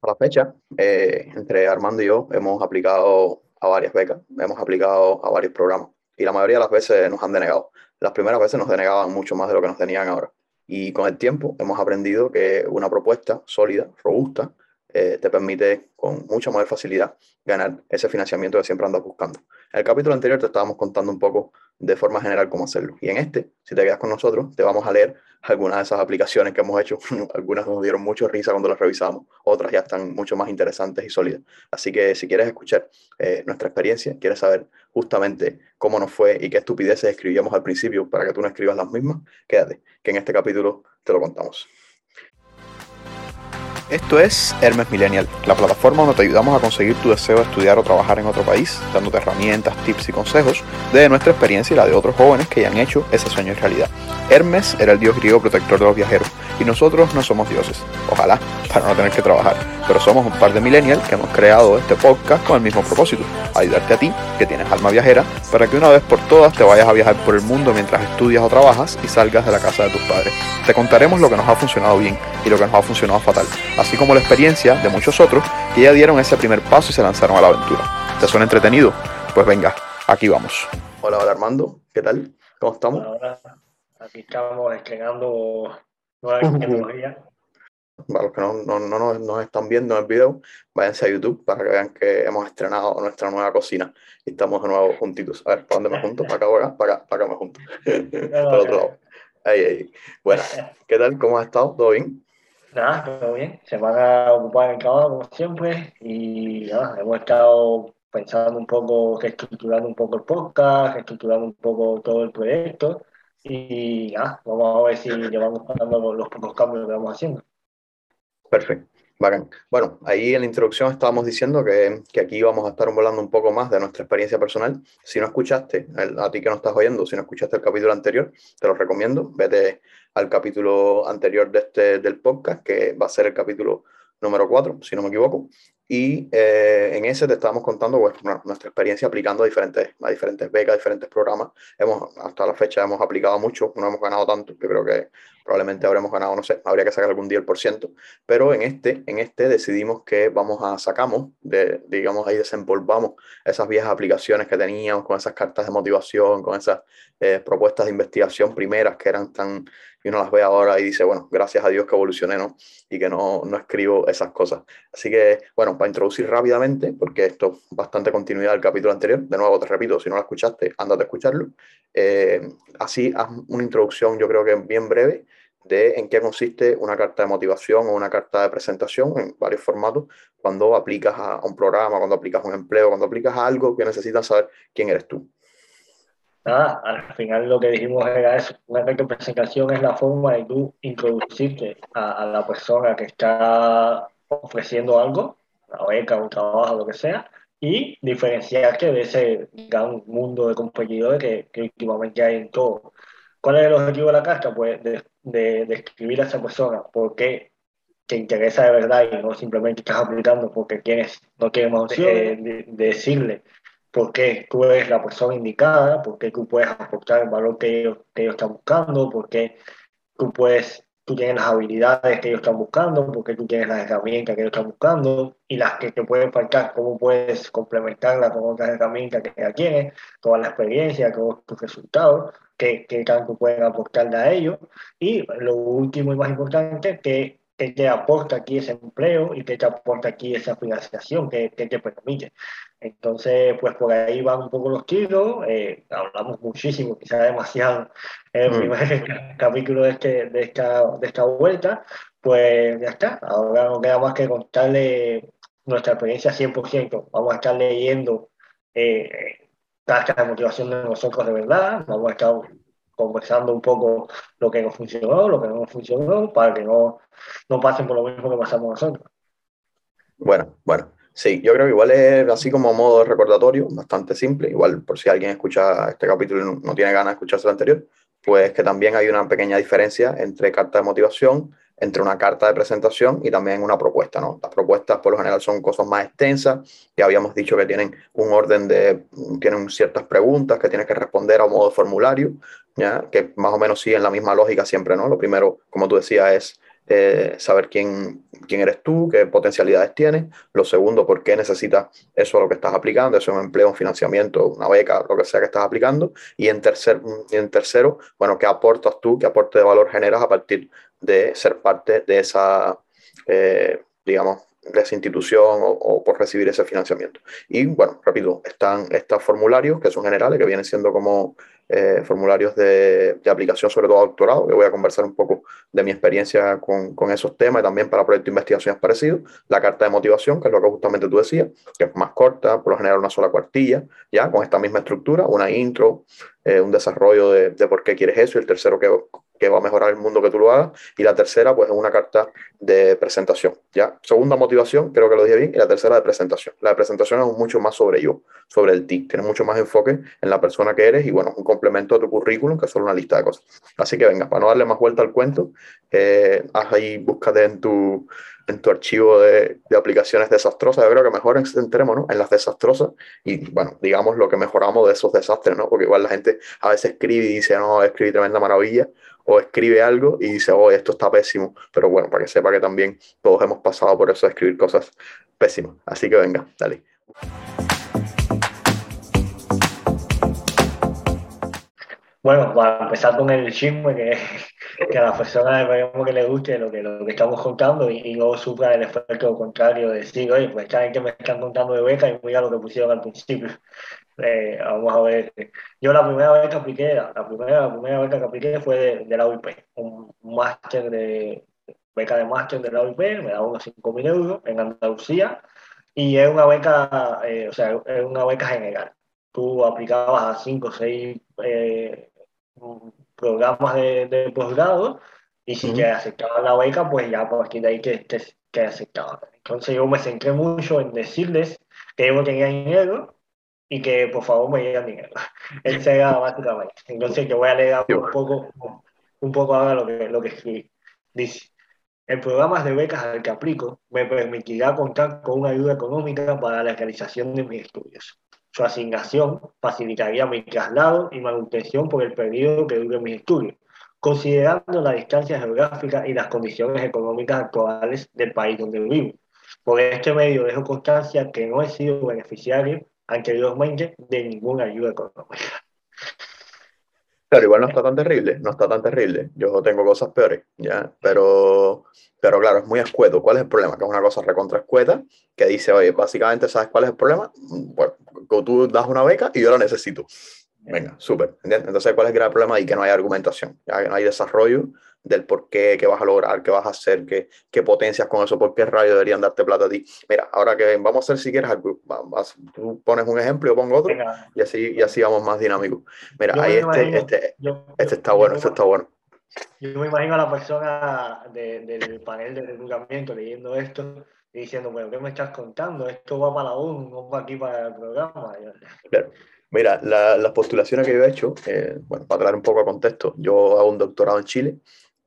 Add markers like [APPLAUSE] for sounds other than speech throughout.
A la fecha, eh, entre Armando y yo hemos aplicado a varias becas, hemos aplicado a varios programas y la mayoría de las veces nos han denegado. Las primeras veces nos denegaban mucho más de lo que nos deniegan ahora. Y con el tiempo hemos aprendido que una propuesta sólida, robusta, eh, te permite con mucha mayor facilidad ganar ese financiamiento que siempre andas buscando. En el capítulo anterior te estábamos contando un poco de forma general cómo hacerlo. Y en este, si te quedas con nosotros, te vamos a leer algunas de esas aplicaciones que hemos hecho. [LAUGHS] algunas nos dieron mucho risa cuando las revisamos, otras ya están mucho más interesantes y sólidas. Así que si quieres escuchar eh, nuestra experiencia, quieres saber justamente cómo nos fue y qué estupideces escribíamos al principio para que tú no escribas las mismas, quédate, que en este capítulo te lo contamos. Esto es Hermes Millennial, la plataforma donde te ayudamos a conseguir tu deseo de estudiar o trabajar en otro país, dándote herramientas, tips y consejos de nuestra experiencia y la de otros jóvenes que ya han hecho ese sueño en realidad. Hermes era el dios griego protector de los viajeros y nosotros no somos dioses, ojalá, para no tener que trabajar, pero somos un par de millennials que hemos creado este podcast con el mismo propósito, ayudarte a ti, que tienes alma viajera, para que una vez por todas te vayas a viajar por el mundo mientras estudias o trabajas y salgas de la casa de tus padres. Te contaremos lo que nos ha funcionado bien y lo que nos ha funcionado fatal así como la experiencia de muchos otros que ya dieron ese primer paso y se lanzaron a la aventura. ¿Te suena entretenido? Pues venga, aquí vamos. Hola, hola Armando, ¿qué tal? ¿Cómo estamos? Hola, aquí estamos estrenando nueva tecnología. [LAUGHS] Para los que no, no, no, nos están viendo en el video, váyanse a YouTube para que vean que hemos estrenado nuestra nueva cocina y estamos de nuevo juntitos. A ver, ¿para dónde me junto? ¿Para acá o acá? Para acá, para acá me junto. [LAUGHS] para el otro lado. Ahí, ahí. Bueno, ¿qué tal? ¿Cómo has estado? ¿Todo bien? Nada, todo bien. Semana ocupada en el trabajo, como siempre. Y nada, hemos estado pensando un poco, reestructurando un poco el podcast, reestructurando un poco todo el proyecto. Y nada, vamos a ver si llevamos pasando los pocos cambios que vamos haciendo. Perfecto. Bacán. Bueno, ahí en la introducción estábamos diciendo que, que, aquí vamos a estar hablando un poco más de nuestra experiencia personal. Si no escuchaste, a ti que no estás oyendo, si no escuchaste el capítulo anterior, te lo recomiendo. Vete al capítulo anterior de este, del podcast, que va a ser el capítulo número 4, si no me equivoco. Y eh, en ese te estábamos contando pues, nuestra experiencia aplicando a diferentes, a diferentes becas, a diferentes programas. Hemos, hasta la fecha hemos aplicado mucho, no hemos ganado tanto, yo creo que probablemente habremos ganado, no sé, habría que sacar algún día el por ciento, pero en este, en este decidimos que vamos a, sacamos, de, digamos, ahí desempolvamos esas viejas aplicaciones que teníamos con esas cartas de motivación, con esas eh, propuestas de investigación primeras que eran tan, y uno las ve ahora y dice, bueno, gracias a Dios que evolucioné, ¿no? Y que no, no escribo esas cosas. Así que, bueno, para introducir rápidamente, porque esto es bastante continuidad del capítulo anterior, de nuevo te repito, si no lo escuchaste, ándate a escucharlo. Eh, así, haz una introducción, yo creo que bien breve, de en qué consiste una carta de motivación o una carta de presentación en varios formatos cuando aplicas a un programa, cuando aplicas a un empleo, cuando aplicas a algo que necesitas saber quién eres tú nada, al final lo que dijimos era eso, una presentación es la forma de tú introducirte a, la persona que está ofreciendo algo, una beca, un trabajo, lo que sea, y diferenciarte de ese gran mundo de competidores que, que últimamente hay en todo. ¿Cuál es el objetivo de la carta? Pues de, de, escribir a esa persona, por qué te interesa de verdad y no simplemente estás aplicando porque tienes, no más opciones, de decirle por qué tú eres la persona indicada, por qué tú puedes aportar el valor que ellos, que ellos están buscando, por qué tú, puedes, tú tienes las habilidades que ellos están buscando, por qué tú tienes las herramientas que ellos están buscando y las que te pueden faltar, cómo puedes complementarlas con otras herramientas que ya tienes, toda la experiencia, todos tus resultados, qué, qué tanto pueden aportarle a ellos. Y lo último y más importante, que te aporta aquí ese empleo y qué te aporta aquí esa financiación que, que te permite. Entonces, pues por ahí van un poco los tiros, eh, hablamos muchísimo, quizás demasiado en el mm. primer [LAUGHS] capítulo de, este, de, esta, de esta vuelta, pues ya está, ahora no queda más que contarle nuestra experiencia 100%, vamos a estar leyendo eh, de motivación de nosotros de verdad, vamos a estar conversando un poco lo que nos funcionó, lo que no nos funcionó, para que no, no pasen por lo mismo que pasamos nosotros. Bueno, bueno, sí, yo creo que igual es así como modo recordatorio, bastante simple, igual por si alguien escucha este capítulo y no, tiene ganas de escucharse el anterior, pues que también hay una pequeña diferencia entre carta de motivación, entre una carta de presentación y también una propuesta, ¿no? Las propuestas por lo general son cosas más extensas, ya habíamos dicho que tienen un orden de, tienen ciertas preguntas que tienes que responder a modo de formulario, ¿ya? Que más o menos siguen la misma lógica siempre, ¿no? Lo primero, como tú decías, es eh, saber quién, quién eres tú, qué potencialidades tienes. Lo segundo, por qué necesitas eso a lo que estás aplicando, eso es un empleo, un financiamiento, una beca, lo que sea que estás aplicando. Y en, tercer, en tercero, bueno, qué aportas tú, qué aporte de valor generas a partir de ser parte de esa, eh, digamos, de esa institución o, por recibir ese financiamiento. Y bueno, repito, están estos formularios que son generales, que vienen siendo como eh, formularios de, de, aplicación, sobre todo a doctorado, que voy a conversar un poco de mi experiencia con, con, esos temas y también para proyectos de investigaciones parecidos. La carta de motivación, que es lo que justamente tú decías, que es más corta, por lo general una sola cuartilla, ya con esta misma estructura, una intro, eh, un desarrollo de, de, por qué quieres eso, y el tercero que, que va a mejorar el mundo que tú lo hagas, y la tercera, pues es una carta de presentación. ¿ya? Segunda motivación, creo que lo dije bien, y la tercera de presentación. La de presentación es mucho más sobre yo, sobre el ti, tiene mucho más enfoque en la persona que eres y bueno, un complemento a tu currículum que es solo una lista de cosas. Así que venga, para no darle más vuelta al cuento, eh, haz ahí, búscate en tu, en tu archivo de, de, aplicaciones desastrosas. Yo creo que mejor entremos ¿no? en las desastrosas y, bueno, digamos lo que mejoramos de esos desastres, ¿no? Porque igual la gente a veces escribe y dice, no, escribí tremenda maravilla, o escribe algo y dice, oh, esto está pésimo. Pero bueno, para que sepa que también todos hemos pasado por eso de escribir cosas pésimas. Así que venga, dale. Bueno, para empezar con el chisme, que, que a las personas esperemos que les guste lo que, lo que estamos contando y, y no sufra el efecto contrario de decir, oye, pues saben que me están contando de beca y mira lo que pusieron al principio. [LAUGHS] Eh, vamos a ver. Yo la primera vez que apliqué, la primera, la primera beca que apliqué fue de, de la UIP, un máster de beca de máster de la UIP, me da unos 5.000 euros en Andalucía y es una beca, eh, o sea, es una beca general. Tú aplicabas a 5 o 6 eh, programas de, de posgrado y si uh -huh. te aceptaban la beca, pues ya a partir de ahí que te, te aceptaban. Entonces yo me centré mucho en decirles que yo no tenía dinero y que por favor me dieran dinero. [LAUGHS] Ese era básicamente. Entonces yo voy a leer un poco, un poco ahora lo que, lo que escribí. Dice, el programa de becas al que aplico me permitirá contar con una ayuda económica para la realización de mis estudios. Su asignación facilitaría mi traslado y manutención por el periodo que dure mis estudios, considerando la distancia geográfica y las condiciones económicas actuales del país donde vivo. Por este medio dejo constancia que no he sido beneficiario anteriormente de ninguna ayuda económica. Claro, igual no está tan terrible, no está tan terrible. Yo tengo cosas peores, ¿ya? Pero, pero claro, es muy escueto. ¿Cuál es el problema? Que es una cosa recontra escueta que dice, oye, básicamente, ¿sabes cuál es el problema? Bueno, tú das una beca y yo la necesito. Venga, súper. Entonces, ¿cuál es el gran problema? Y que no hay argumentación, ¿ya? que no hay desarrollo del por qué, qué vas a lograr, qué vas a hacer, qué, qué potencias con eso, por qué rayos deberían darte plata a ti. Mira, ahora que vamos a hacer si quieres, tú pones un ejemplo, yo pongo otro, Venga. y así, y así vamos más dinámicos. Mira, yo ahí este, imagino, este, yo, este está bueno, este está bueno. Yo me imagino a la persona de, del panel de reclutamiento leyendo esto y diciendo, bueno, ¿qué me estás contando? Esto va para la ONU, no va aquí para el programa. Claro. Mira, la, las postulaciones que yo he hecho, eh, bueno, para traer un poco de contexto, yo hago un doctorado en Chile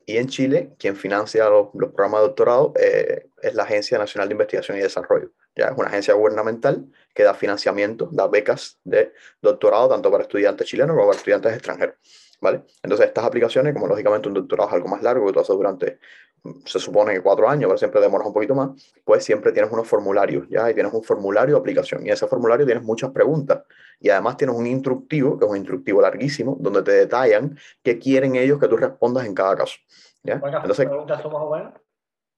y en Chile quien financia los, los programas de doctorado eh, es la Agencia Nacional de Investigación y Desarrollo. Ya es una agencia gubernamental que da financiamiento, da becas de doctorado tanto para estudiantes chilenos como para estudiantes extranjeros. ¿Vale? Entonces estas aplicaciones, como lógicamente un doctorado es algo más largo que tú haces durante, se supone que cuatro años, pero siempre demoras un poquito más, pues siempre tienes unos formularios, ¿ya? Y tienes un formulario de aplicación y en ese formulario tienes muchas preguntas y además tienes un instructivo, que es un instructivo larguísimo, donde te detallan qué quieren ellos que tú respondas en cada caso. ¿ya? Entonces, preguntas son más o menos?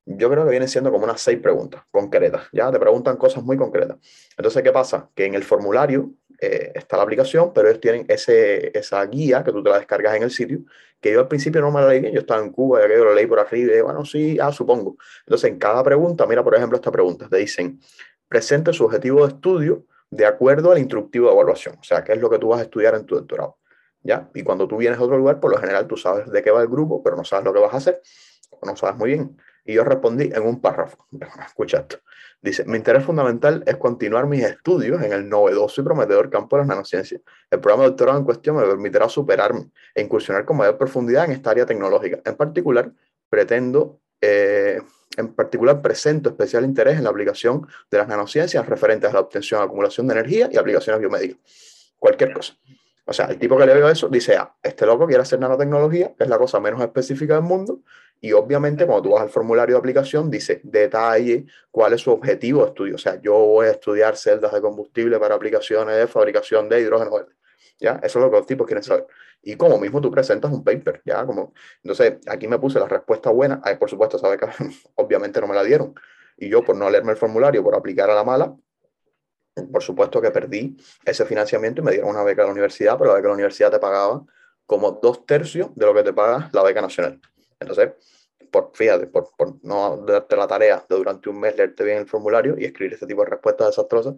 Yo creo que vienen siendo como unas seis preguntas concretas, ¿ya? Te preguntan cosas muy concretas. Entonces, ¿qué pasa? Que en el formulario eh, está la aplicación, pero ellos tienen ese, esa guía que tú te la descargas en el sitio, que yo al principio no me la leí, yo estaba en Cuba, ya que yo lo leí por arriba y bueno, sí, ah, supongo. Entonces, en cada pregunta, mira, por ejemplo, esta pregunta, te dicen, presente su objetivo de estudio de acuerdo al instructivo de evaluación, o sea, qué es lo que tú vas a estudiar en tu doctorado. ¿Ya? Y cuando tú vienes a otro lugar, por lo general tú sabes de qué va el grupo, pero no sabes lo que vas a hacer, o no sabes muy bien. Y yo respondí en un párrafo. [LAUGHS] Escucha esto. Dice, mi interés fundamental es continuar mis estudios en el novedoso y prometedor campo de las nanociencias. El programa de doctorado en cuestión me permitirá superarme e incursionar con mayor profundidad en esta área tecnológica. En particular, pretendo, eh, en particular, presento especial interés en la aplicación de las nanociencias referentes a la obtención acumulación de energía y aplicaciones biomédicas. Cualquier cosa. O sea, el tipo que le veo eso dice, ah, este loco quiere hacer nanotecnología, que es la cosa menos específica del mundo, Y obviamente cuando tú vas al formulario de aplicación dice detalle cuál es su objetivo de estudio. O sea, yo voy a estudiar celdas de combustible para aplicaciones de fabricación de hidrógeno verde. ¿Ya? Eso es lo que los tipos quieren saber. Y como mismo tú presentas un paper, ¿ya? Como, entonces, aquí me puse la respuesta buena. Ahí, por supuesto, sabe que [LAUGHS] obviamente no me la dieron. Y yo, por no leerme el formulario, por aplicar a la mala, por supuesto que perdí ese financiamiento y me dieron una beca a la universidad, pero la beca la universidad te pagaba como dos tercios de lo que te paga la beca nacional. Entonces, por, fíjate, por, por no darte la tarea de durante un mes leerte bien el formulario y escribir este tipo de respuestas desastrosas,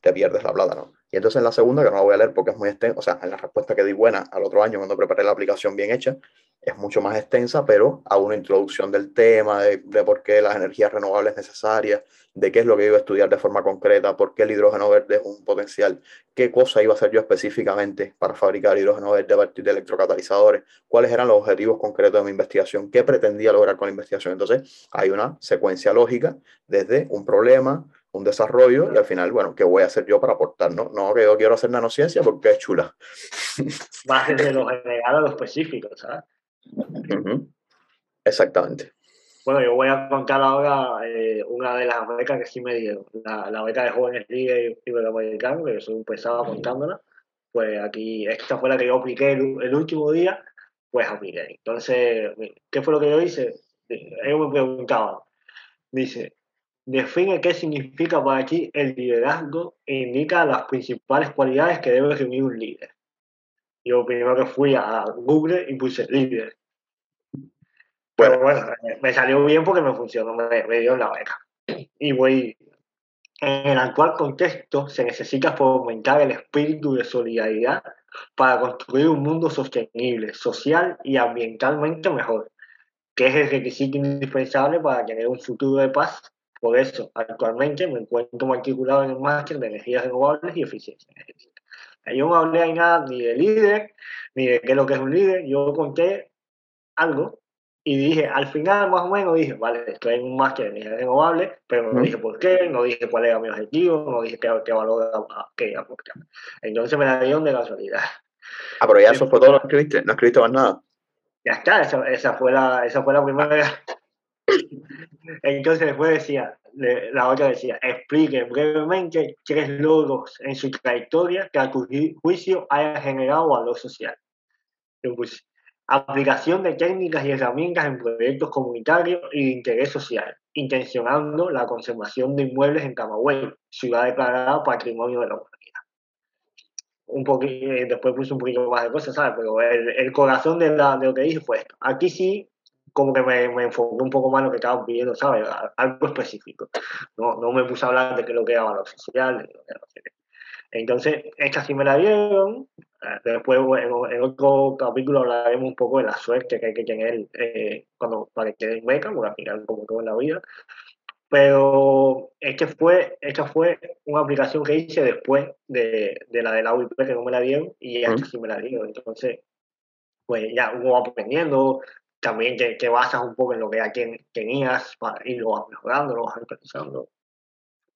te pierdes la plata, ¿no? Y entonces en la segunda, que no la voy a leer porque es muy extensa, o sea, en la respuesta que di buena al otro año cuando preparé la aplicación bien hecha, es mucho más extensa, pero hago una introducción del tema, de, de, por qué las energías renovables necesarias, de qué es lo que iba a estudiar de forma concreta, por qué el hidrógeno verde es un potencial, qué cosa iba a hacer yo específicamente para fabricar hidrógeno verde a partir de electrocatalizadores, cuáles eran los objetivos concretos de mi investigación, qué pretendía lograr con la investigación. Entonces, hay una secuencia lógica desde un problema, un desarrollo y al final, bueno, ¿qué voy a hacer yo para aportar? No, no que yo quiero hacer nanociencia porque es chula. [LAUGHS] Va desde lo general a lo específico, ¿sabes? Exactamente. Bueno, yo voy a contar ahora eh, una de las becas que sí me dieron, la, la beca de jóvenes líderes iberoamericanos, que soy un pesado contándola. Pues aquí, esta fue la que yo apliqué el, el, último día, pues apliqué. Entonces, ¿qué fue lo que yo hice? Ellos me preguntaban, dice, define qué significa para ti el liderazgo e indica las principales cualidades que debe reunir un líder. Yo primero que fui a Google y puse líder. Pero bueno, me salió bien porque me funcionó, me, me dio la beca. Y voy, en el actual contexto se necesita fomentar el espíritu de solidaridad para construir un mundo sostenible, social y ambientalmente mejor, que es el requisito indispensable para tener un futuro de paz. Por eso, actualmente me encuentro matriculado en el máster de energías renovables y eficiencia energética. Yo no hablé nada ni de líder, ni de qué es lo que es un líder. Yo conté algo y dije, al final más o menos dije, vale, estoy en un máster de energía renovable, pero no dije por qué, no dije cuál era mi objetivo, no dije qué, qué valor qué aportar. Entonces me la dieron de casualidad. Ah, pero ya eso fue todo lo que escribiste, no escribiste más nada. Ya está, esa, esa, fue, la, esa fue la primera. [LAUGHS] Entonces después decía, la otra decía, explique brevemente tres logros en su trayectoria que a tu juicio haya generado valor social. Puse, aplicación de técnicas y herramientas en proyectos comunitarios y de interés social, intencionando la conservación de inmuebles en Camagüey, ciudad declarada Patrimonio de la Humanidad. Un poquito, después puse un poquito más de cosas, ¿sabes? Pero el, el corazón de, la, de, lo que dije fue esto. Aquí sí, como que me, me enfoqué un poco más en lo que estaban pidiendo, ¿sabes? Algo específico. No, no me puse a hablar de qué lo que era valor de lo que era no sé qué. Entonces, esta sí me la dieron. Después, en, en, otro capítulo hablaremos un poco de la suerte que hay que tener eh, cuando para que den beca, porque al final, como todo en la vida. Pero este fue, esta fue una aplicación que hice después de, de la de la UIP, que no me la dieron, y esta sí me la dieron. Entonces, pues ya uno va aprendiendo, también te, te basas un poco en lo que ya tenías para, y lo vas mejorando, lo vas.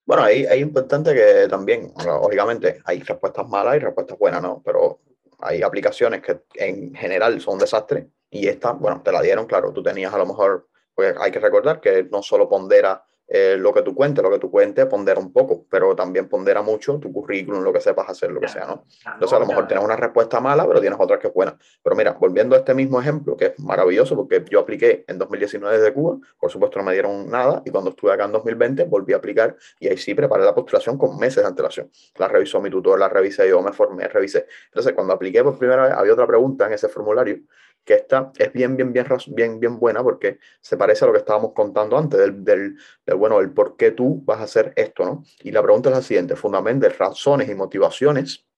Bueno, ahí es importante que también, lógicamente, hay respuestas malas y respuestas buenas, ¿no? Pero hay aplicaciones que en general son un desastre y esta, bueno, te la dieron, claro, tú tenías a lo mejor, porque hay que recordar que no solo pondera eh, lo que tú cuentes, lo que tú cuentes pondera un poco, pero también pondera mucho tu currículum, lo que sepas hacer, lo que sea, ¿no? Entonces a lo mejor tienes una respuesta mala, pero tienes otra que es buena. Pero mira, volviendo a este mismo ejemplo, que es maravilloso, porque yo apliqué en 2019 desde Cuba, por supuesto no me dieron nada, y cuando estuve acá en 2020 volví a aplicar, y ahí sí preparé la postulación con meses de antelación. La revisó mi tutor, la revisé yo, me formé, revisé. Entonces cuando apliqué por primera vez, había otra pregunta en ese formulario, que esta es bien, bien, bien, bien, bien buena porque se parece a lo que estábamos contando antes, del, del, del, bueno, el por qué tú vas a hacer esto, ¿no? Y la pregunta es la siguiente, fundamentalmente, razones y motivaciones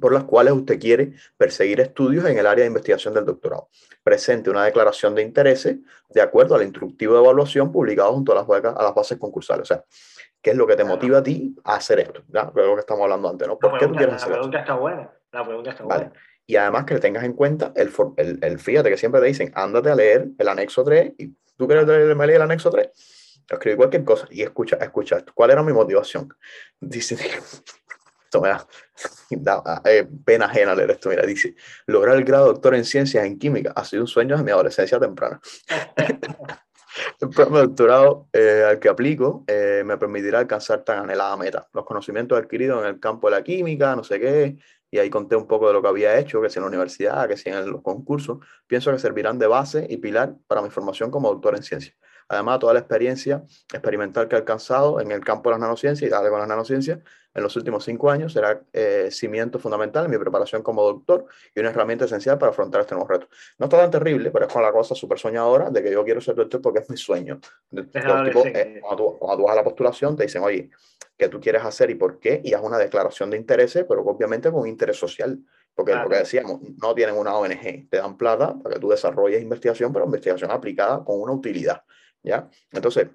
por las cuales usted quiere perseguir estudios en el área de investigación del doctorado. Presente una declaración de intereses de acuerdo al instructivo de evaluación publicado junto a las, becas, a las bases concursales. O sea, ¿qué es lo que te motiva a ti a hacer esto? ¿Ya? lo que estamos hablando antes, ¿no? ¿Por la qué pregunta, tú quieres hacer La pregunta esto? está buena. La pregunta está Vale. Y además que le tengas en cuenta el, el, el, fíjate que siempre te dicen, ándate a leer el anexo 3 y tú quieres leer el anexo 3. Escribí cualquier cosa y escucha, escucha esto. ¿Cuál era mi motivación? [LAUGHS] Dice, [LAUGHS] esto me da, [LAUGHS] eh, pena ajena leer esto. Mira, dice, lograr el grado de doctor en ciencias en química ha sido un sueño de mi adolescencia temprana. el programa doctorado eh, al que aplico eh, me permitirá alcanzar tan anhelada meta. Los conocimientos adquiridos en el campo de la química, no sé qué, y ahí conté un poco de lo que había hecho, que si en la universidad, que si en los concursos, pienso que servirán de base y pilar para mi formación como doctor en ciencias. Además, toda la experiencia experimental que he alcanzado en el campo de las nanociencias y dale con las nanociencias en los últimos cinco años será eh, cimiento fundamental en mi preparación como doctor y una herramienta esencial para afrontar este nuevo reto. No está tan terrible, pero es con la cosa súper soñadora de que yo quiero ser doctor porque es mi sueño. Eh, cuando, tú, cuando, tú, vas a la postulación te dicen, oye, ¿qué tú quieres hacer y por qué? Y haz una declaración de intereses, pero obviamente con interés social. Porque lo que decíamos, no tienen una ONG, te dan plata para que tú desarrolles investigación, pero investigación aplicada con una utilidad. Entonces,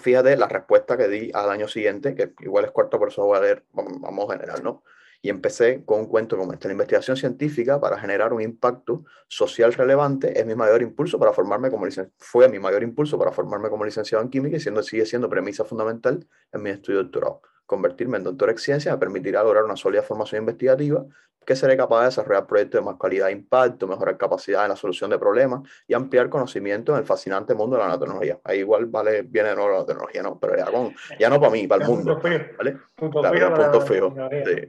fíjate la respuesta que di al año siguiente, que igual es corto, por eso voy a leer, vamos a general, ¿no? Y empecé con un cuento como este. La investigación científica para generar un impacto social relevante es mi mayor impulso para formarme como licenciado. Fue mi mayor impulso para formarme como licenciado en química y siendo, sigue siendo premisa fundamental en mi estudio doctorado. Convertirme en doctor en ciencia me permitirá lograr una sólida formación investigativa que seré capaz de desarrollar proyectos de más calidad e impacto, mejorar capacidad en la solución de problemas y ampliar conocimiento en el fascinante mundo de la nanotecnología. Ahí igual vale, viene de nuevo la tecnología, ¿no? Pero ya, con, ya no para mí, para el mundo. ¿vale? Punto punto feo.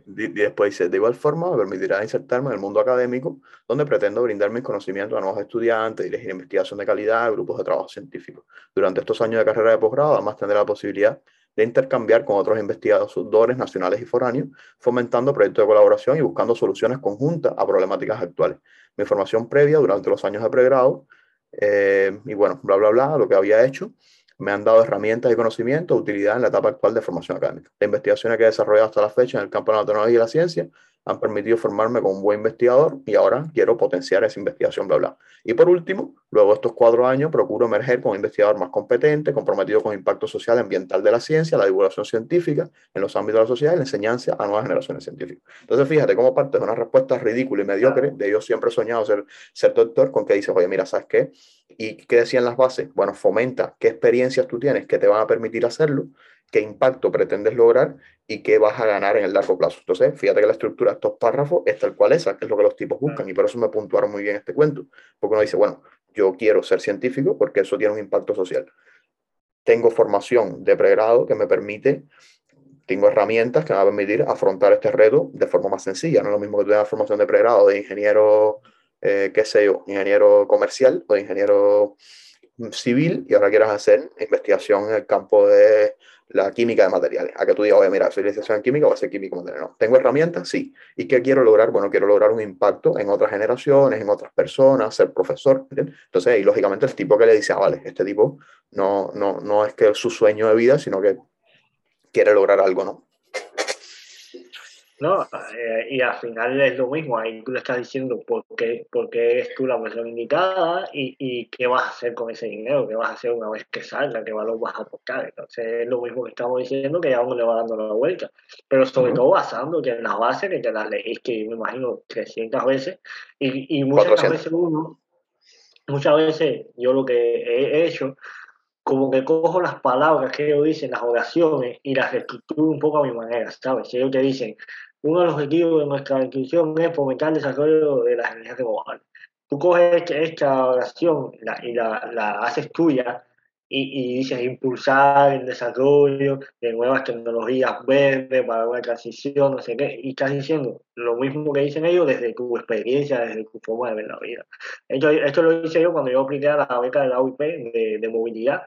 y después dice, de igual forma me permitirá insertarme en el mundo académico, donde pretendo brindar mis conocimientos a nuevos estudiantes, dirigir investigación de calidad, grupos de trabajo científico. Durante estos años de carrera de posgrado, además tendré la posibilidad de intercambiar con otros investigadores nacionales y foráneos, fomentando proyectos de colaboración y buscando soluciones conjuntas a problemáticas actuales. Mi formación previa durante los años de pregrado, eh, y bueno, bla, bla, bla, lo que había hecho, me han dado herramientas y conocimientos de utilidad en la etapa actual de formación académica. La investigación que he desarrollado hasta la fecha en el campo de la tecnología y la ciencia han permitido formarme como un buen investigador y ahora quiero potenciar esa investigación, bla, bla. Y por último, luego de estos cuatro años, procuro emerger como investigador más competente, comprometido con el impacto social y ambiental de la ciencia, la divulgación científica en los ámbitos de la sociedad y la enseñanza a nuevas generaciones científicas. Entonces, fíjate cómo parte de una respuesta ridícula y mediocre, de yo siempre he soñado ser, ser doctor, con que dices, oye, mira, ¿sabes qué? ¿Y qué decían las bases? Bueno, fomenta qué experiencias tú tienes que te van a permitir hacerlo qué impacto pretendes lograr y qué vas a ganar en el largo plazo. Entonces, fíjate que la estructura de estos párrafos es tal cual esa, que es lo que los tipos buscan, y por eso me puntuaron muy bien este cuento, porque uno dice, bueno, yo quiero ser científico porque eso tiene un impacto social. Tengo formación de pregrado que me permite, tengo herramientas que me van a permitir afrontar este reto de forma más sencilla. No es lo mismo que tener formación de pregrado de ingeniero, eh, qué sé yo, ingeniero comercial o de ingeniero civil y ahora quieras hacer investigación en el campo de la química de materiales. A que tú digas, oye, mira, soy licenciado en química, voy a ser químico material. No. ¿Tengo herramientas? Sí. ¿Y qué quiero lograr? Bueno, quiero lograr un impacto en otras generaciones, en otras personas, ser profesor. Entonces, y lógicamente el tipo que le dice, ah, vale, este tipo no, no, no es que es su sueño de vida, sino que quiere lograr algo, ¿no? ¿No? Eh, y al final es lo mismo, ahí tú le estás diciendo por qué, por qué eres tú la persona indicada y, y, qué vas a hacer con ese dinero, qué vas a hacer una vez que salga, qué valor vas a aportar. Entonces es lo mismo que estamos diciendo que ya uno le va dando la vuelta, pero sobre todo basando que en las bases, que te las leíste, me imagino, 300 veces y, y muchas veces uno, muchas veces yo lo que he hecho como que cojo las palabras que ellos dicen, las oraciones, y las estructuro un poco a mi manera, ¿sabes? Si ellos te dicen, uno de los objetivos de nuestra institución es fomentar el desarrollo de las energías renovables. Tú coges esta oración y la, la, haces tuya y, y, dices impulsar el desarrollo de nuevas tecnologías verdes para una transición, no sé qué, y estás diciendo lo mismo que dicen ellos desde tu experiencia, desde tu forma de ver la vida. Esto, esto lo hice yo cuando yo apliqué a la beca de la UIP de, de movilidad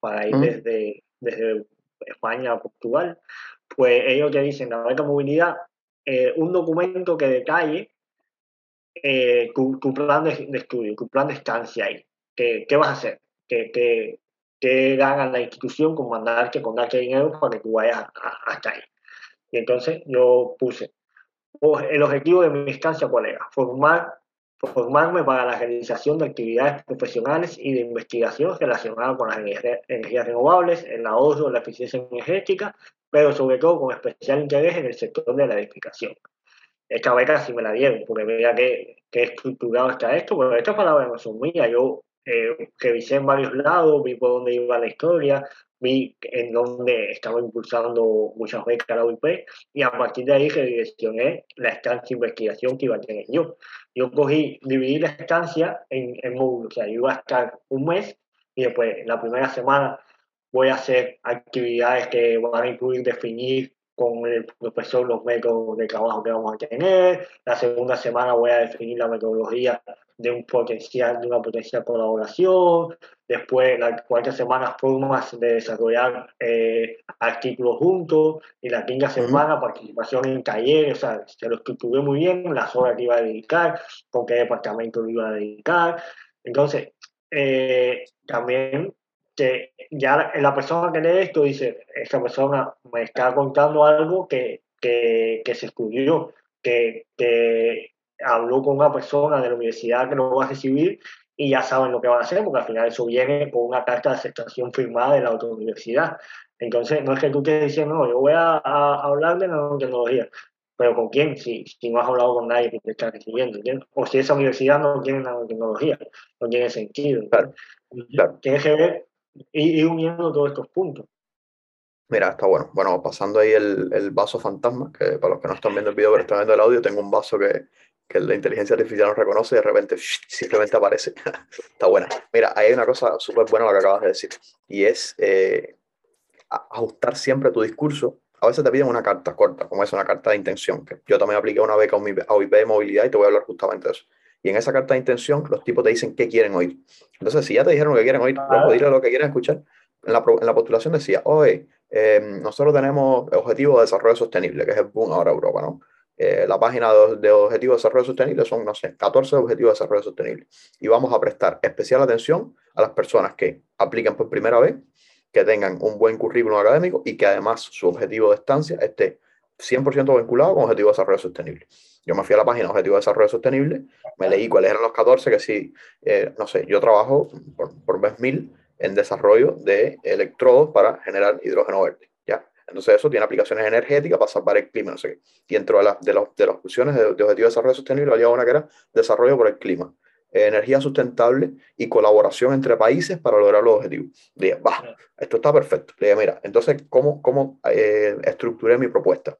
para ir desde, desde España a Portugal. Pues ellos te dicen, la beca movilidad eh, un documento que detalle eh, tu, plan de, estudio, tu plan de estancia ahí. ¿Qué, qué vas a hacer? ¿Qué, qué, qué gana la institución con mandarte, con darte dinero para que tú vayas hasta ahí? Y entonces yo puse, pues, el objetivo de mi estancia, ¿cuál era? Formar, formarme para la realización de actividades profesionales y de investigación relacionadas con las energías, renovables, el ahorro, la eficiencia energética pero sobre todo con especial interés en el sector de la edificación. Esta beca sí me la dieron, porque veía que, que estructurado está esto, pero estas palabras no son mías, yo eh, revisé en varios lados, vi por dónde iba la historia, vi en dónde estaba impulsando muchas becas la UIP y a partir de ahí redireccioné la estancia de investigación que iba a tener yo. Yo cogí, dividí la estancia en, en módulos, o sea, yo iba a estar un mes y después la primera semana voy a hacer actividades que van a incluir definir con el profesor los métodos de trabajo que vamos a tener. La segunda semana voy a definir la metodología de un potencial, de una potencial colaboración. Después, la cuarta semana, formas de desarrollar eh, artículos juntos. Y la quinta semana, participación en talleres. O sea, se lo estructuré muy bien, las horas que iba a dedicar, con qué departamento lo iba a dedicar. Entonces, eh, también que ya la persona que lee esto dice, esta persona me está contando algo que, que, que se estudió, que, que, habló con una persona de la universidad que lo va a recibir y ya saben lo que van a hacer, porque al final eso viene con una carta de aceptación firmada de la otra universidad. Entonces, no es que tú estés diciendo, no, yo voy a, a hablar de nanotecnología, pero ¿con quién? Si, si no has hablado con nadie que te está recibiendo, ¿entiendes? O si esa universidad no tiene nanotecnología, no tiene sentido. Claro, claro. Tienes que ver y, uniendo todos estos puntos. Mira, está bueno. Bueno, pasando ahí el, el, vaso fantasma, que para los que no están viendo el video pero están viendo el audio, tengo un vaso que, que la inteligencia artificial no reconoce y de repente simplemente aparece. [LAUGHS] está buena. Mira, hay una cosa súper buena lo que acabas de decir, y es eh, ajustar siempre tu discurso. A veces te piden una carta corta, como es una carta de intención, que yo también apliqué una beca a UIP de movilidad y te voy a hablar justamente de eso. Y en esa carta de intención, los tipos te dicen qué quieren oír. Entonces, si ya te dijeron que quieren oír, luego dile lo que quieren escuchar. En la, en la postulación decía, oye, eh, nosotros tenemos objetivo de desarrollo sostenible, que es el boom ahora Europa, ¿no? Eh, la página de, de, Objetivos de Desarrollo Sostenible son, no sé, 14 Objetivos de Desarrollo Sostenible. Y vamos a prestar especial atención a las personas que apliquen por primera vez, que tengan un buen currículum académico y que además su objetivo de estancia esté 100% vinculado con Objetivos de Desarrollo Sostenible. Yo me fui a la página Objetivo de Desarrollo Sostenible, me leí cuáles eran los 14, que sí, eh, no sé, yo trabajo por, por vez mil en desarrollo de electrodos para generar hidrógeno verde, ¿ya? Entonces eso tiene aplicaciones energéticas para salvar el clima, no sé qué. Y dentro de, la, de, los, de las opciones de, de, Objetivo de Desarrollo Sostenible había una que era desarrollo por el clima, energía sustentable y colaboración entre países para lograr los objetivos. Dije, va, esto está perfecto. Le dije, mira, entonces, ¿cómo, cómo eh, estructuré mi propuesta?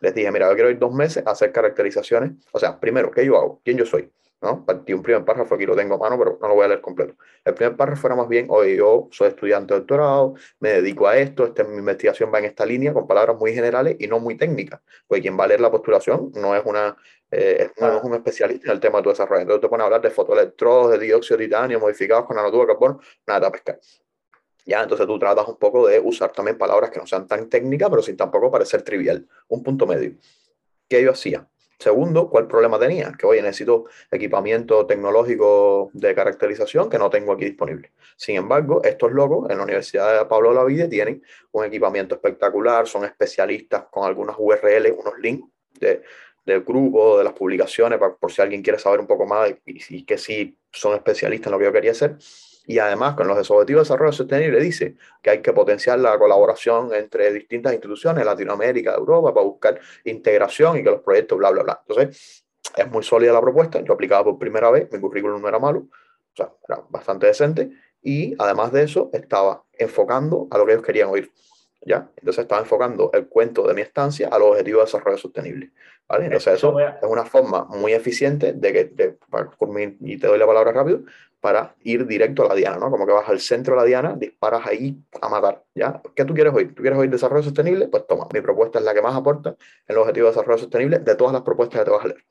Les dije, mira, yo quiero ir dos meses a hacer caracterizaciones. O sea, primero, ¿qué yo hago? ¿Quién yo soy? ¿No? Partí un primer párrafo, aquí lo tengo a mano, pero no lo voy a leer completo. El primer párrafo era más bien, oye, yo soy estudiante de doctorado, me dedico a esto, este, mi investigación va en esta línea, con palabras muy generales y no muy técnicas. Porque quien va a leer la postulación no es, una, eh, no es un especialista en el tema de tu desarrollo. Entonces te ponen a hablar de fotoelectrodos, de dióxido de titanio modificados con nanotubos de carbono, nada pescar. ¿Ya? Entonces tú tratas un poco de usar también palabras que no sean tan técnicas, pero sin tampoco parecer trivial. Un punto medio. ¿Qué yo hacía? Segundo, ¿cuál problema tenía? Que, oye, necesito equipamiento tecnológico de caracterización que no tengo aquí disponible. Sin embargo, estos locos en la Universidad de Pablo Lavide tienen un equipamiento espectacular, son especialistas con algunas URL, unos links de, del grupo, de las publicaciones, por si alguien quiere saber un poco más y, y que sí son especialistas en lo que yo quería hacer y además con los Objetivos de Desarrollo Sostenible dice que hay que potenciar la colaboración entre distintas instituciones, Latinoamérica, Europa, para buscar integración y que los proyectos, bla, bla, bla. Entonces, es muy sólida la propuesta, yo aplicaba por primera vez, mi currículum no era malo, o sea, era bastante decente, y además de eso estaba enfocando a lo que ellos querían oír. ¿Ya? Entonces estaba enfocando el cuento de mi estancia a los objetivos de desarrollo sostenible. ¿vale? Entonces eso es una forma muy eficiente de que, de, y te doy la palabra rápido, para ir directo a la diana, ¿no? Como que vas al centro de la diana, disparas ahí a matar, ¿ya? ¿Qué tú quieres oír? ¿Tú quieres oír desarrollo sostenible? Pues toma, mi propuesta es la que más aporta en el objetivo de desarrollo sostenible de todas las propuestas que te vas a leer.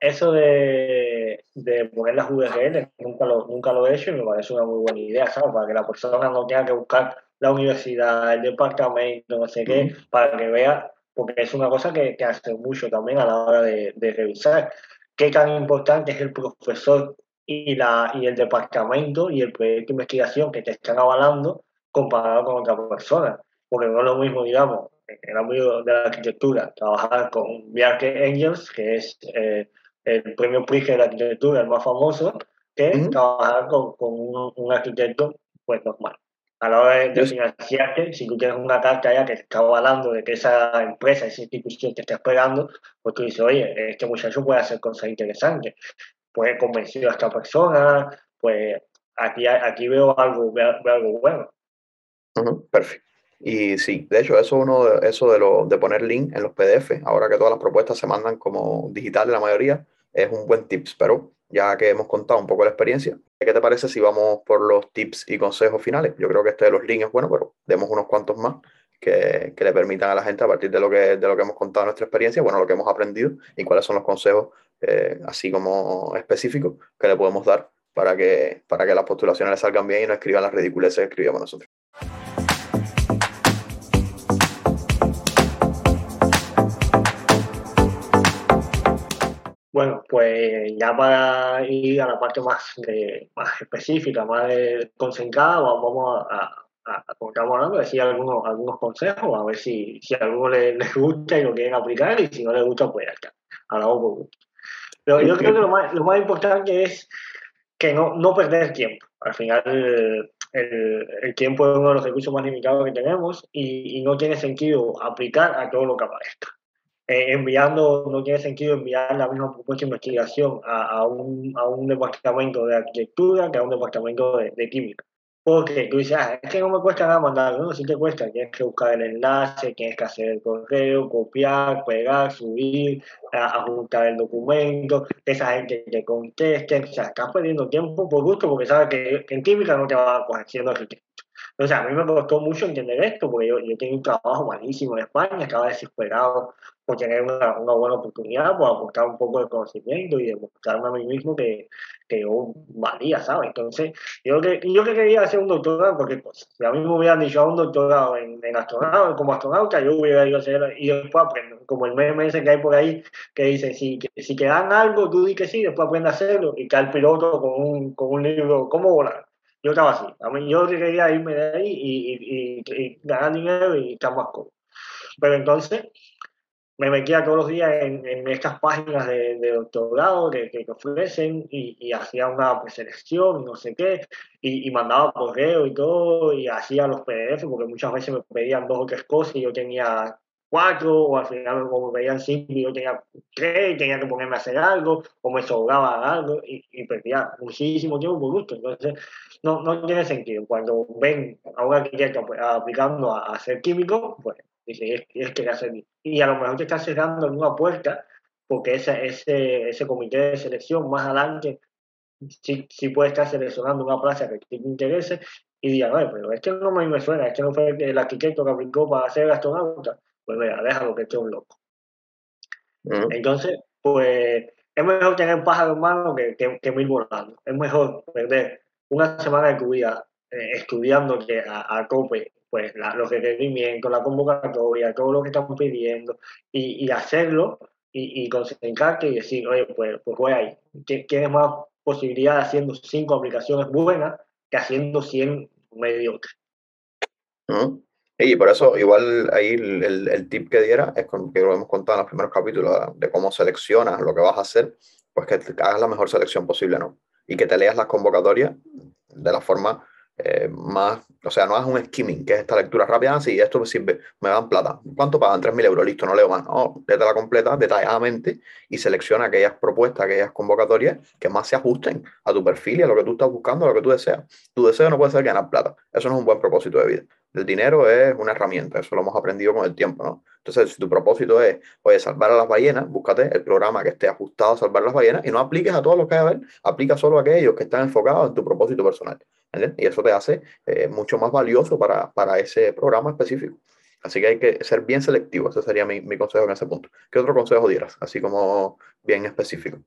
Eso de, de poner las URL, nunca lo, nunca lo he hecho y me parece una muy buena idea, ¿sabes? Para que la persona no tenga que buscar la universidad, el departamento, no sé qué, para que vea, porque es una cosa que, que hace mucho también a la hora de, de revisar qué tan importante es el profesor y, la, y el departamento y el proyecto de investigación que te están avalando comparado con otra persona. Porque no es lo mismo, digamos, en el ámbito de la arquitectura, trabajar con Bjarke Angels, que es eh, el premio Pritzker de la arquitectura, el más famoso, que trabajar con, con un, arquitecto pues normal. A la hora de, financiarte, si tú tienes una carta ya que está avalando de que esa empresa, esa institución te está esperando, pues tú dices, oye, este muchacho puede hacer cosas interesantes puede convencer a esta persona, pues aquí, aquí veo algo, veo, algo bueno. perfecto. Y sí, de hecho, eso uno de, eso de, lo, de poner link en los PDF, ahora que todas las propuestas se mandan como digitales la mayoría, es un buen tips, pero ya que hemos contado un poco la experiencia, ¿qué te parece si vamos por los tips y consejos finales? Yo creo que este de los links es bueno, pero demos unos cuantos más que, que, le permitan a la gente, a partir de lo, que, de lo que hemos contado nuestra experiencia, bueno, lo que hemos aprendido y cuáles son los consejos, eh, así como específicos, que le podemos dar para que, para que las postulaciones le salgan bien y no escriban las ridiculeces que escribimos nosotros. Bueno, pues ya para ir a la parte más, más específica, más concentrada, vamos a, a, decir algunos, algunos consejos, a ver si, si a alguno les, gusta y lo quieren aplicar, y si no les gusta, pues acá, hablamos por gusto. Pero yo creo que lo más, lo más importante es que no, no perder tiempo. Al final, el, el, tiempo es uno de los recursos más limitados que tenemos y, y no tiene sentido aplicar a todo lo que aparezca. Eh, enviando, no tiene sentido enviar la misma propuesta de investigación a, a, un, a un departamento de arquitectura que a un departamento de, de química. Porque tú dices, ah, es que no me cuesta nada mandarlo, no, sí te cuesta, tienes que buscar el enlace, tienes que hacer el correo, copiar, pegar, subir, ajustar el documento, esa gente te conteste, o sea, estás perdiendo tiempo por gusto porque sabes que, en química no te va a coger siendo arquitecto. Entonces, a mí me costó mucho entender esto, porque yo, yo tenía un trabajo malísimo en España, estaba desesperado por tener una, una buena oportunidad, por aportar un poco de conocimiento y demostrarme a mí mismo que, que yo valía, ¿sabes? Entonces, yo que, yo que quería hacer un doctorado, porque si a mí me hubieran dicho a un doctorado en, en astronauta, como astronauta, yo hubiera ido a hacer y después aprendo, como el meme ese que hay por ahí, que dice, si, si que dan algo, tú di que sí, después aprende a hacerlo, y cae el piloto con un, con un libro, ¿cómo volar? Yo estaba así, a mí yo quería irme de ahí y, y, y, ganar dinero y estar más cómodo. Pero entonces, me metía todos los días en, en estas páginas de, de doctorado que, que, ofrecen y, y, hacía una preselección, no sé qué, y, y, mandaba correo y todo, y hacía los PDF, porque muchas veces me pedían dos o tres cosas y yo tenía cuatro, o al final como me pedían cinco y yo tenía tres, y tenía que ponerme a hacer algo, o me sobraba algo, y, y perdía muchísimo tiempo por gusto. Entonces, no, no tiene sentido. Cuando ven a un arquitecto pues, aplicando a, a ser químico, pues Dice, es, que hacer Y a lo mejor te estás cerrando en una puerta porque ese, ese, ese comité de selección más adelante sí, sí puede estar seleccionando una plaza que te interese y diga, no, pero este no me, suena, este no fue el arquitecto que aplicó para ser astronauta. Pues mira, déjalo que esté un loco. Entonces, pues es mejor tener pájaro en mano que, que, que mil volando. Es mejor perder una semana de tu vida eh, estudiando que a, a tope pues la, los requerimientos, la convocatoria, todo lo que estamos pidiendo y, hacerlo y, y, concentrarte y decir, oye, pues, pues voy ahí. Tienes más posibilidad haciendo cinco aplicaciones buenas que haciendo 100 mediocres. Y por eso, igual ahí el, el, tip que diera es con, que lo hemos contado en los primeros capítulos de cómo seleccionas lo que vas a hacer, pues que hagas la mejor selección posible, ¿no? Y que te leas las convocatorias de la forma eh, más, o sea, no hagas un skimming, que es esta lectura rápida, si esto me sirve, me dan plata. ¿Cuánto pagan? 3.000 euros, listo, no leo más. No, la completa detalladamente y selecciona aquellas propuestas, aquellas convocatorias que más se ajusten a tu perfil y a lo que tú estás buscando, a lo que tú deseas. Tu deseo no puede ser ganar plata. Eso no es un buen propósito de vida. El dinero es una herramienta, eso lo hemos aprendido con el tiempo, ¿no? Entonces, si tu propósito es, oye, salvar a las ballenas, búscate el programa que esté ajustado a salvar a las ballenas y no apliques a todos los que hay a ver, aplica solo a aquellos que están enfocados en tu propósito personal. Y eso te hace eh, mucho más valioso para, para, ese programa específico. Así que hay que ser bien selectivo, ese sería mi, mi consejo en ese punto. ¿Qué otro consejo dieras, así como bien específico?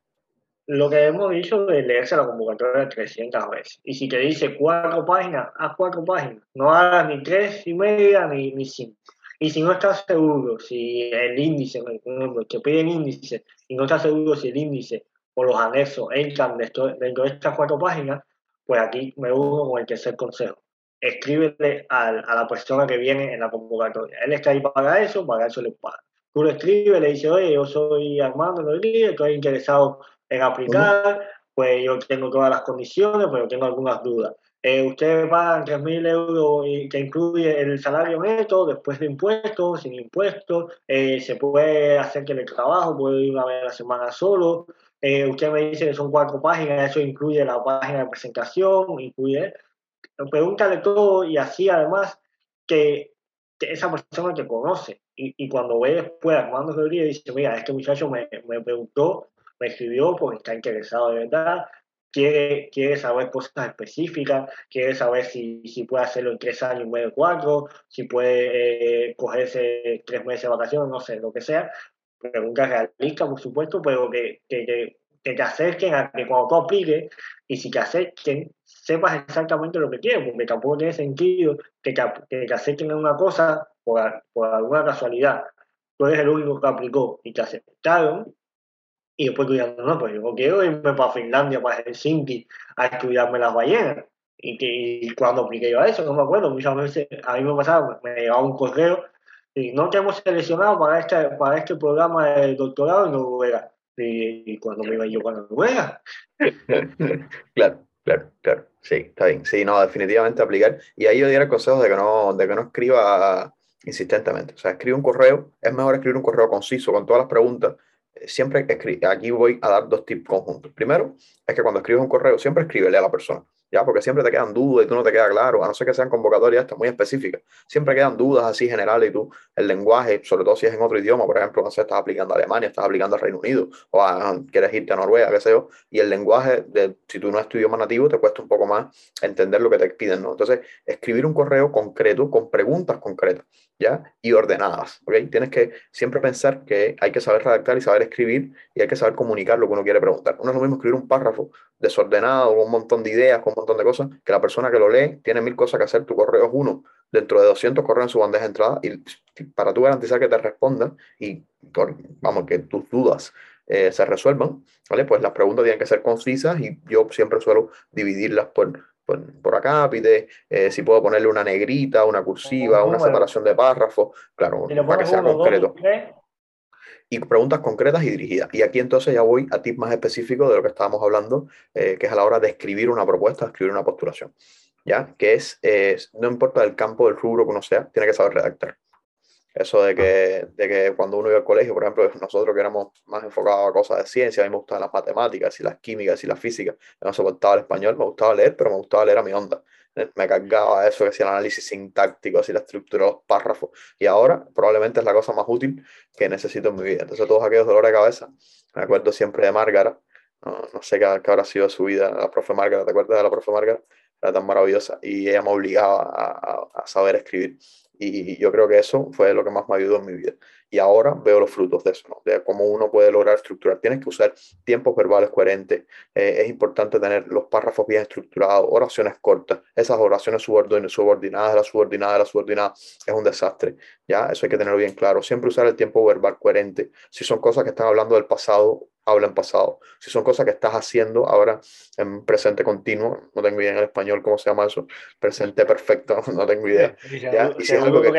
lo que hemos dicho de leerse la convocatoria 300 veces. Y si te dice cuatro páginas, haz cuatro páginas. No hagas ni tres y media ni, ni cinco. Y si no estás seguro si el índice, por ejemplo, te piden índice y no estás seguro si el índice o los anexos entran dentro de estas cuatro páginas, pues aquí me uno con el tercer consejo. Escríbele a, a, la persona que viene en la convocatoria. Él está ahí para eso, para eso le paga. Tú le escribes, le dices, oye, yo soy Armando Rodríguez, estoy interesado en aplicar, pues yo tengo todas las condiciones, pero tengo algunas dudas. Eh, ustedes pagan 3.000 euros y que incluye el salario neto, después de impuestos, sin impuestos, eh, se puede hacer que el trabajo puede ir una vez a la semana solo, eh, usted me dice que son cuatro páginas, eso incluye la página de presentación, incluye, pregúntale todo y así además que, esa persona te conoce y, y cuando ve después Armando y dice, mira, este muchacho me, me preguntó, me escribió porque está interesado de verdad, quiere, quiere saber cosas específicas, quiere saber si, si puede hacerlo en tres años en vez de cuatro, si puede eh, cogerse tres meses de vacaciones, no sé, lo que sea. Preguntas realistas, por supuesto, pero que, que, que, te acerquen a que cuando tú apliques y si te acerquen, sepas exactamente lo que quieren, porque tampoco tiene sentido que te, que te acerquen a una cosa por, por alguna casualidad. Tú eres el único que aplicó y te aceptaron y después tú dices, no, pues yo no quiero irme para Finlandia, para Helsinki, a estudiarme las ballenas. Y, que, y cuando apliqué yo a eso, no me acuerdo, muchas veces a mí me pasaba, me llegaba un correo y no te hemos seleccionado para este, para este programa de doctorado en Noruega. Y, cuando me iba yo para Noruega. [LAUGHS] claro, claro, claro. Sí, está bien. Sí, no, definitivamente aplicar. Y ahí yo diría el consejo de que no, de que no escriba insistentemente. O sea, escribe un correo, es mejor escribir un correo conciso con todas las preguntas siempre aquí voy a dar dos tips conjuntos. Primero, es que cuando escribes un correo, siempre escríbele a la persona, Porque siempre te quedan dudas y tú no te queda claro, a no ser que sean convocatorias muy específicas. Siempre quedan dudas así generales y tú, el lenguaje, sobre todo si es en otro idioma, por ejemplo, no sé, estás aplicando a Alemania, estás aplicando al Reino Unido, o quieres irte a Noruega, qué sé yo, y el lenguaje, de, si tú no es tu idioma nativo, te cuesta un poco más entender lo que te piden, ¿no? Entonces, escribir un correo concreto con preguntas concretas. ¿ya? Y ordenadas, ¿ok? Tienes que siempre pensar que hay que saber redactar y saber escribir y hay que saber comunicar lo que uno quiere preguntar. Uno es lo mismo escribir un párrafo desordenado, con un montón de ideas, con un montón de cosas, que la persona que lo lee tiene mil cosas que hacer, tu correo es uno dentro de 200 correos en su bandeja de entrada y para tú garantizar que te respondan y, vamos, que tus dudas eh, se resuelvan, ¿vale? Pues las preguntas tienen que ser concisas y yo siempre suelo dividirlas por por, acá, pide eh, si puedo ponerle una negrita, una cursiva, una separación de párrafos, claro, para que sea concreto. Y preguntas concretas y dirigidas. Y aquí entonces ya voy a tips más específicos de lo que estábamos hablando, eh, que es a la hora de escribir una propuesta, escribir una postulación. ¿Ya? Que es, no importa el campo del rubro que uno sea, tiene que saber redactar. Eso de que, de que cuando uno iba al colegio, por ejemplo, [LAUGHS] nosotros que éramos más enfocados a cosas de ciencia, a mí me gustaban las matemáticas y las químicas y la física, no soportaba el español, me gustaba leer, pero me gustaba leer a mi onda. Me cargaba eso, que hacía el análisis sintáctico, así la estructura de los párrafos. Y ahora probablemente es la cosa más útil que necesito en mi vida. Entonces todos aquellos dolores de cabeza, me acuerdo siempre de Márgara, no, sé qué, qué, habrá sido su vida, la profe Márgara, ¿te acuerdas de la profe Márgara? Era tan maravillosa y ella me obligaba a, a, a saber escribir. Y yo creo que eso fue lo que más me ayudó en mi vida. Y ahora veo los frutos de eso, ¿no? de cómo uno puede lograr estructurar. Tienes que usar tiempos verbales coherentes. Eh, es importante tener los párrafos bien estructurados, oraciones cortas. Esas oraciones subordinadas, la subordinada, la subordinada, es un desastre. ¿ya? Eso hay que tenerlo bien claro. Siempre usar el tiempo verbal coherente. Si son cosas que están hablando del pasado, habla en pasado. Si son cosas que estás haciendo ahora en presente continuo, no tengo idea en español cómo se llama eso, presente perfecto, [LAUGHS] no tengo idea. ¿ya? Y si es algo que,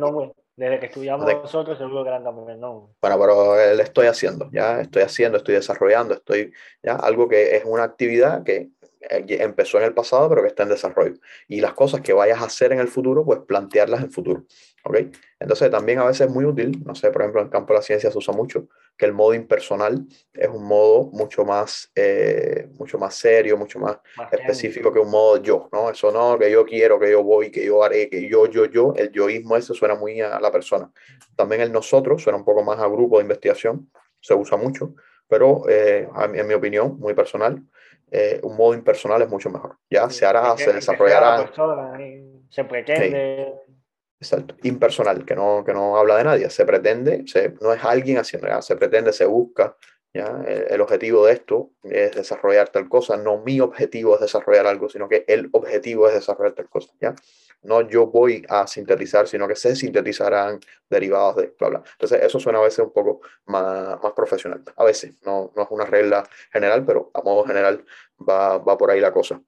nombre. Desde que estudiamos nosotros, seguro que cambiado el nombre. Bueno, pero le estoy haciendo, ya estoy haciendo, estoy desarrollando, estoy, ya algo que es una actividad que eh, empezó en el pasado, pero que está en desarrollo. Y las cosas que vayas a hacer en el futuro, pues plantearlas en el futuro. ¿Ok? Entonces también a veces es muy útil, no sé, por ejemplo, en el campo de la ciencia se usa mucho, que el modo impersonal es un modo mucho más, eh, mucho más serio, mucho más, específico que un modo yo, ¿no? Eso no, que yo quiero, que yo voy, que yo haré, que yo, yo, yo, el yoísmo ese suena muy a la persona. También el nosotros suena un poco más a grupo de investigación, se usa mucho, pero eh, en mi opinión, muy personal, eh, un modo impersonal es mucho mejor. Ya se hará, se desarrollará. se pretende. Exacto, impersonal, que no, que no habla de nadie, se pretende, se, no es alguien haciendo, nada, se pretende, se busca, ¿ya? El, objetivo de esto es desarrollar tal cosa, no mi objetivo es desarrollar algo, sino que el objetivo es desarrollar tal cosa, ¿ya? No yo voy a sintetizar, sino que se sintetizarán derivados de bla, bla. Entonces, eso suena a veces un poco más, más profesional. A veces, no, no es una regla general, pero a modo general va, va por ahí la cosa.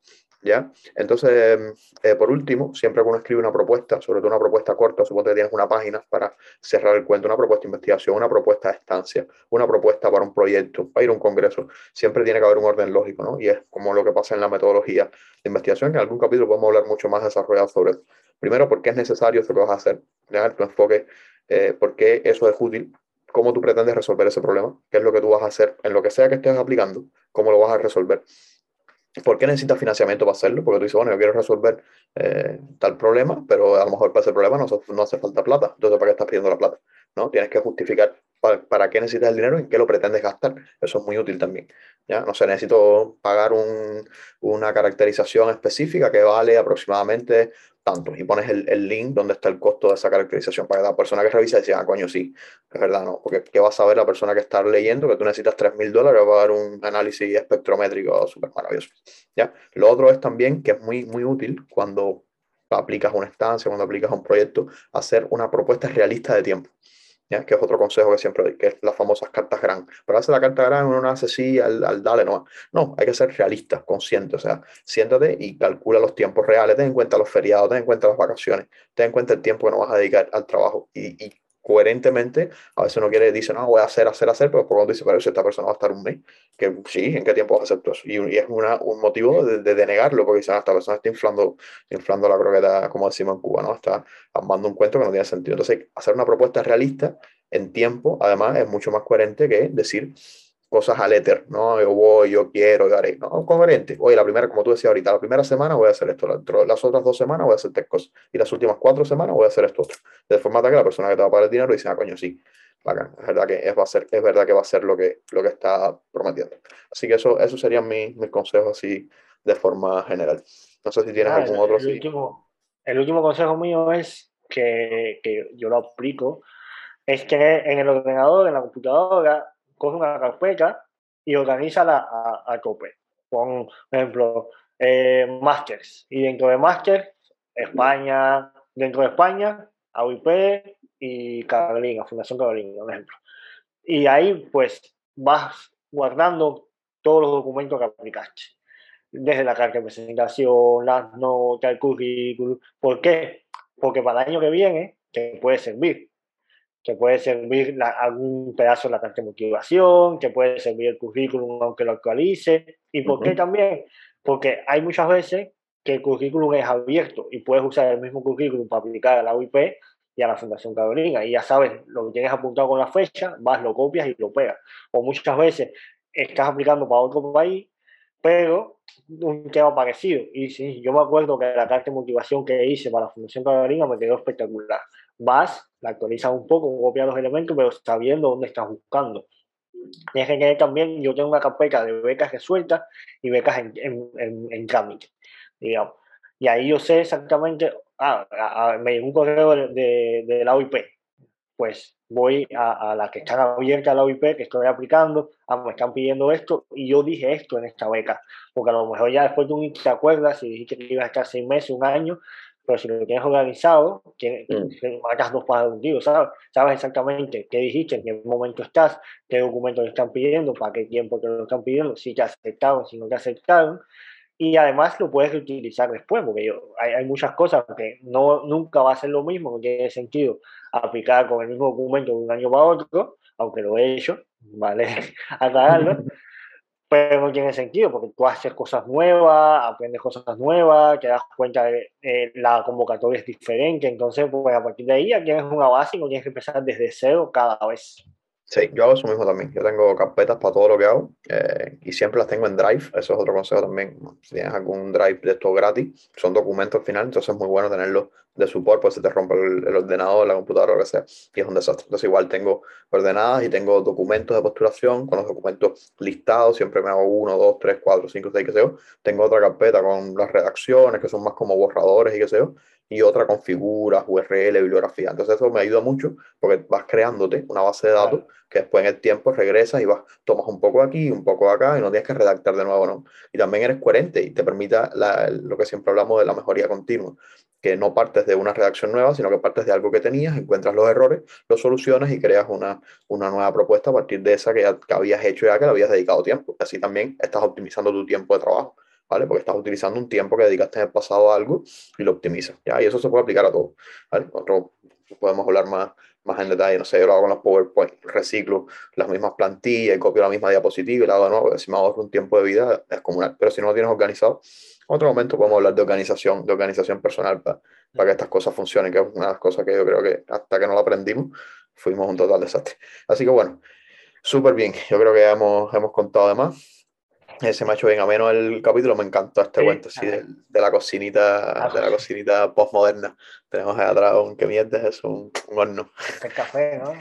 ¿Ya? Entonces, eh, por último, siempre que uno escribe una propuesta, sobre todo una propuesta corta, supongo que tienes una página para cerrar el cuento, una propuesta de investigación, una propuesta de estancia, una propuesta para un proyecto, para ir a un congreso, siempre tiene que haber un orden lógico, ¿no? Y es como lo que pasa en la metodología de investigación, que en algún capítulo podemos hablar mucho más desarrollado sobre eso. Primero, porque es necesario eso que vas a hacer, ¿ya? Tu enfoque, eh, porque eso es útil cómo tú pretendes resolver ese problema, qué es lo que tú vas a hacer en lo que sea que estés aplicando, cómo lo vas a resolver. ¿Por qué necesitas financiamiento para hacerlo? Porque tú dices, bueno, yo quiero resolver eh, tal problema, pero a lo mejor para ese problema no, no, hace falta plata. Entonces, ¿para qué estás pidiendo la plata? ¿No? Tienes que justificar para, qué necesitas el dinero y en qué lo pretendes gastar. Eso es muy útil también. ¿ya? No sé, necesito pagar un, una caracterización específica que vale aproximadamente tanto. Y pones el, el, link donde está el costo de esa caracterización para que la persona que revisa diga, ah, coño, sí, es verdad, no. Porque ¿qué va a saber la persona que está leyendo que tú necesitas 3.000 dólares para dar un análisis espectrométrico súper maravilloso? ¿ya? Lo otro es también que es muy, muy útil cuando aplicas una estancia, cuando aplicas un proyecto, hacer una propuesta realista de tiempo que es otro consejo que siempre doy, que es las famosas cartas gran. Pero hace la carta gran uno no hace así al, al dale, no. No, hay que ser realista, consciente. O sea, siéntate y calcula los tiempos reales, ten en cuenta los feriados, ten en cuenta las vacaciones, ten en cuenta el tiempo que no vas a dedicar al trabajo y, y coherentemente, a veces uno quiere, dice, no, voy a hacer, hacer, hacer, pero por cuando dice, pero si esta persona va a estar un mes, que sí, ¿en qué tiempo vas a eso? Y, y es una, un motivo de, de, denegarlo, porque dicen, ah, esta persona está inflando, inflando la croqueta, como decimos en Cuba, ¿no? Está armando un cuento que no tiene sentido. Entonces, hacer una propuesta realista en tiempo, además, es mucho más coherente que decir cosas al éter, ¿no? Yo voy, yo quiero, yo haré, ¿no? Coherente. Oye, la primera, como tú decías ahorita, la primera semana voy a hacer esto, las otras dos semanas voy a hacer tres cosas, y las últimas cuatro semanas voy a hacer esto otro. De forma tal que la persona que te va a pagar el dinero dice, ah, coño, sí, bacán, es verdad que es, va a ser, es verdad que va a ser lo que, lo que está prometiendo. Así que eso, eso serían mis, mis consejos así de forma general. No sé si tienes ah, algún otro. El, último, el último consejo mío es que, que yo lo aplico, es que en el ordenador, en la computadora, coge una carpeta y organiza a, a tope. Con, por ejemplo, eh, Masters. Y dentro de Masters, España, dentro de España, AUIP y Carolina, Fundación Carolina, por ejemplo. Y ahí, pues, vas guardando todos los documentos que aplicaste. Desde la carta de presentación, las notas, el currículum. ¿Por qué? Porque para el año que viene te puede servir que puede servir algún pedazo de la carta de motivación, que puede servir el currículum aunque lo actualice. ¿Y por qué también? Porque hay muchas veces que el currículum es abierto y puedes usar el mismo currículum para aplicar a la UIP y a la Fundación Carolina. Y ya sabes lo que tienes apuntado con la fecha, vas, lo copias y lo pegas. O muchas veces estás aplicando para otro país, pero un tema parecido. Y sí, yo me acuerdo que la carta de motivación que hice para la Fundación Carolina me quedó espectacular vas, la actualizas un poco, copias los elementos, pero sabiendo dónde estás buscando. Tienes que tener también, yo tengo una carpeta de becas resueltas y becas en, en, en, trámite, digamos. Y ahí yo sé exactamente, ah, me llegó un correo de, de, la OIP, pues voy a, a la que están abiertas a la OIP, que estoy aplicando, ah, me están pidiendo esto, y yo dije esto en esta beca, porque a lo mejor ya después de un te acuerdas, si dijiste que ibas a estar seis meses, un año, pero si lo tienes organizado, tienes, mm. marcas dos pájaros contigo, ¿sabes? Sabes exactamente qué dijiste, en qué momento estás, qué documentos te están pidiendo, para qué tiempo te lo están pidiendo, si te aceptaron, si no te aceptaron. Y además lo puedes utilizar después, porque yo, hay, hay, muchas cosas que no, nunca va a ser lo mismo, no tiene sentido aplicar con el mismo documento de un año para otro, aunque lo he hecho, ¿vale? [LAUGHS] Aclararlo. [LAUGHS] pero no tiene sentido porque tú haces cosas nuevas, aprendes cosas nuevas, te das cuenta de la convocatoria es diferente, entonces pues a partir de ahí ya tienes una base y no tienes que empezar desde cero cada vez. Sí, yo hago eso mismo también. Yo tengo carpetas para todo lo que hago eh, y siempre las tengo en Drive. Eso es otro consejo también. Si tienes algún Drive de esto gratis, son documentos al final, entonces es muy bueno tenerlos de support, pues se te rompe el, ordenador, la computadora, lo que sea, y es un desastre. Entonces igual tengo ordenadas y tengo documentos de postulación con los documentos listados, siempre me hago uno, dos, tres, cuatro, cinco, seis, qué sé yo. Tengo otra carpeta con las redacciones, que son más como borradores y qué sé yo y otra con figuras, URL, bibliografía. Entonces eso me ayuda mucho porque vas creándote una base de datos que después en el tiempo regresas y vas, tomas un poco aquí, un poco acá y no tienes que redactar de nuevo, ¿no? Y también eres coherente y te permita lo que siempre hablamos de la mejoría continua, que no partes de una redacción nueva, sino que partes de algo que tenías, encuentras los errores, los solucionas y creas una, una nueva propuesta a partir de esa que, ya, que habías hecho ya, que le habías dedicado tiempo. Así también estás optimizando tu tiempo de trabajo. ¿vale? Porque estás utilizando un tiempo que dedicaste en el pasado a algo y lo optimizas, ¿ya? Y eso se puede aplicar a todo, ¿vale? Otro, podemos hablar más, más en detalle, no sé, yo lo hago con los PowerPoint, reciclo las mismas plantillas, copio la misma diapositiva y la hago nuevo, porque si me ahorro un tiempo de vida es comunal, pero si no lo tienes organizado, en otro momento podemos hablar de organización, de organización personal para, para que estas cosas funcionen, que es una de las cosas que yo creo que hasta que no lo aprendimos, fuimos un total desastre. Así que bueno, súper bien. Yo creo que hemos, hemos contado además. Ese me ha hecho bien ameno el capítulo, me encantó este cuento así de, la cocinita, de la cocinita postmoderna. Tenemos ahí atrás un que mierda es un, un horno. El café, ¿no?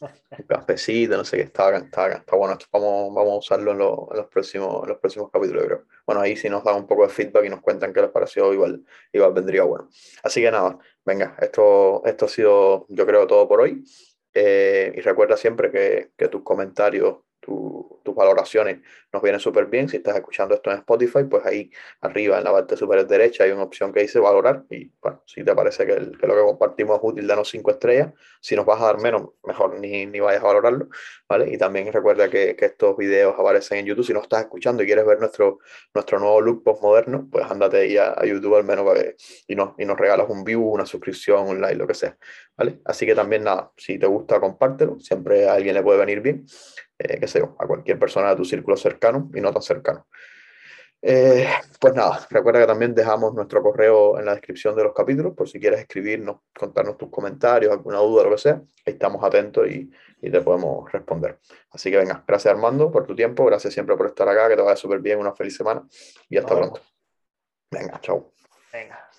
Un [LAUGHS] cafecito, no sé qué, está, está, está bueno. vamos, vamos a usarlo en, los, próximos, los próximos capítulos, creo. Bueno, ahí si nos dan un poco de feedback y nos cuentan qué les pareció, igual, igual vendría bueno. Así que nada, venga, esto, esto ha sido, yo creo, todo por hoy. Eh, y recuerda siempre que tus comentarios tus valoraciones nos vienen súper bien. Si estás escuchando esto en Spotify, pues ahí arriba en la parte superior derecha hay una opción que dice valorar. Y bueno, si te parece que, lo que compartimos es útil, danos cinco estrellas. Si nos vas a dar menos, mejor ni, ni vayas a valorarlo. ¿vale? Y también recuerda que, que, estos videos aparecen en YouTube. Si no estás escuchando y quieres ver nuestro, nuestro nuevo look postmoderno, pues ándate ahí a, YouTube al menos para y, nos, y nos regalas un view, una suscripción, un like, lo que sea. ¿vale? Así que también nada, si te gusta, compártelo. Siempre a alguien le puede venir bien eh, qué sé yo, a cualquier persona de tu círculo cercano y no tan cercano. Eh, pues nada, recuerda que también dejamos nuestro correo en la descripción de los capítulos por si quieres escribirnos, contarnos tus comentarios, alguna duda, lo que sea. Ahí estamos atentos y, y te podemos responder. Así que venga, gracias Armando por tu tiempo, gracias siempre por estar acá, que te vaya súper bien, una feliz semana y hasta pronto. Venga, chao. Venga.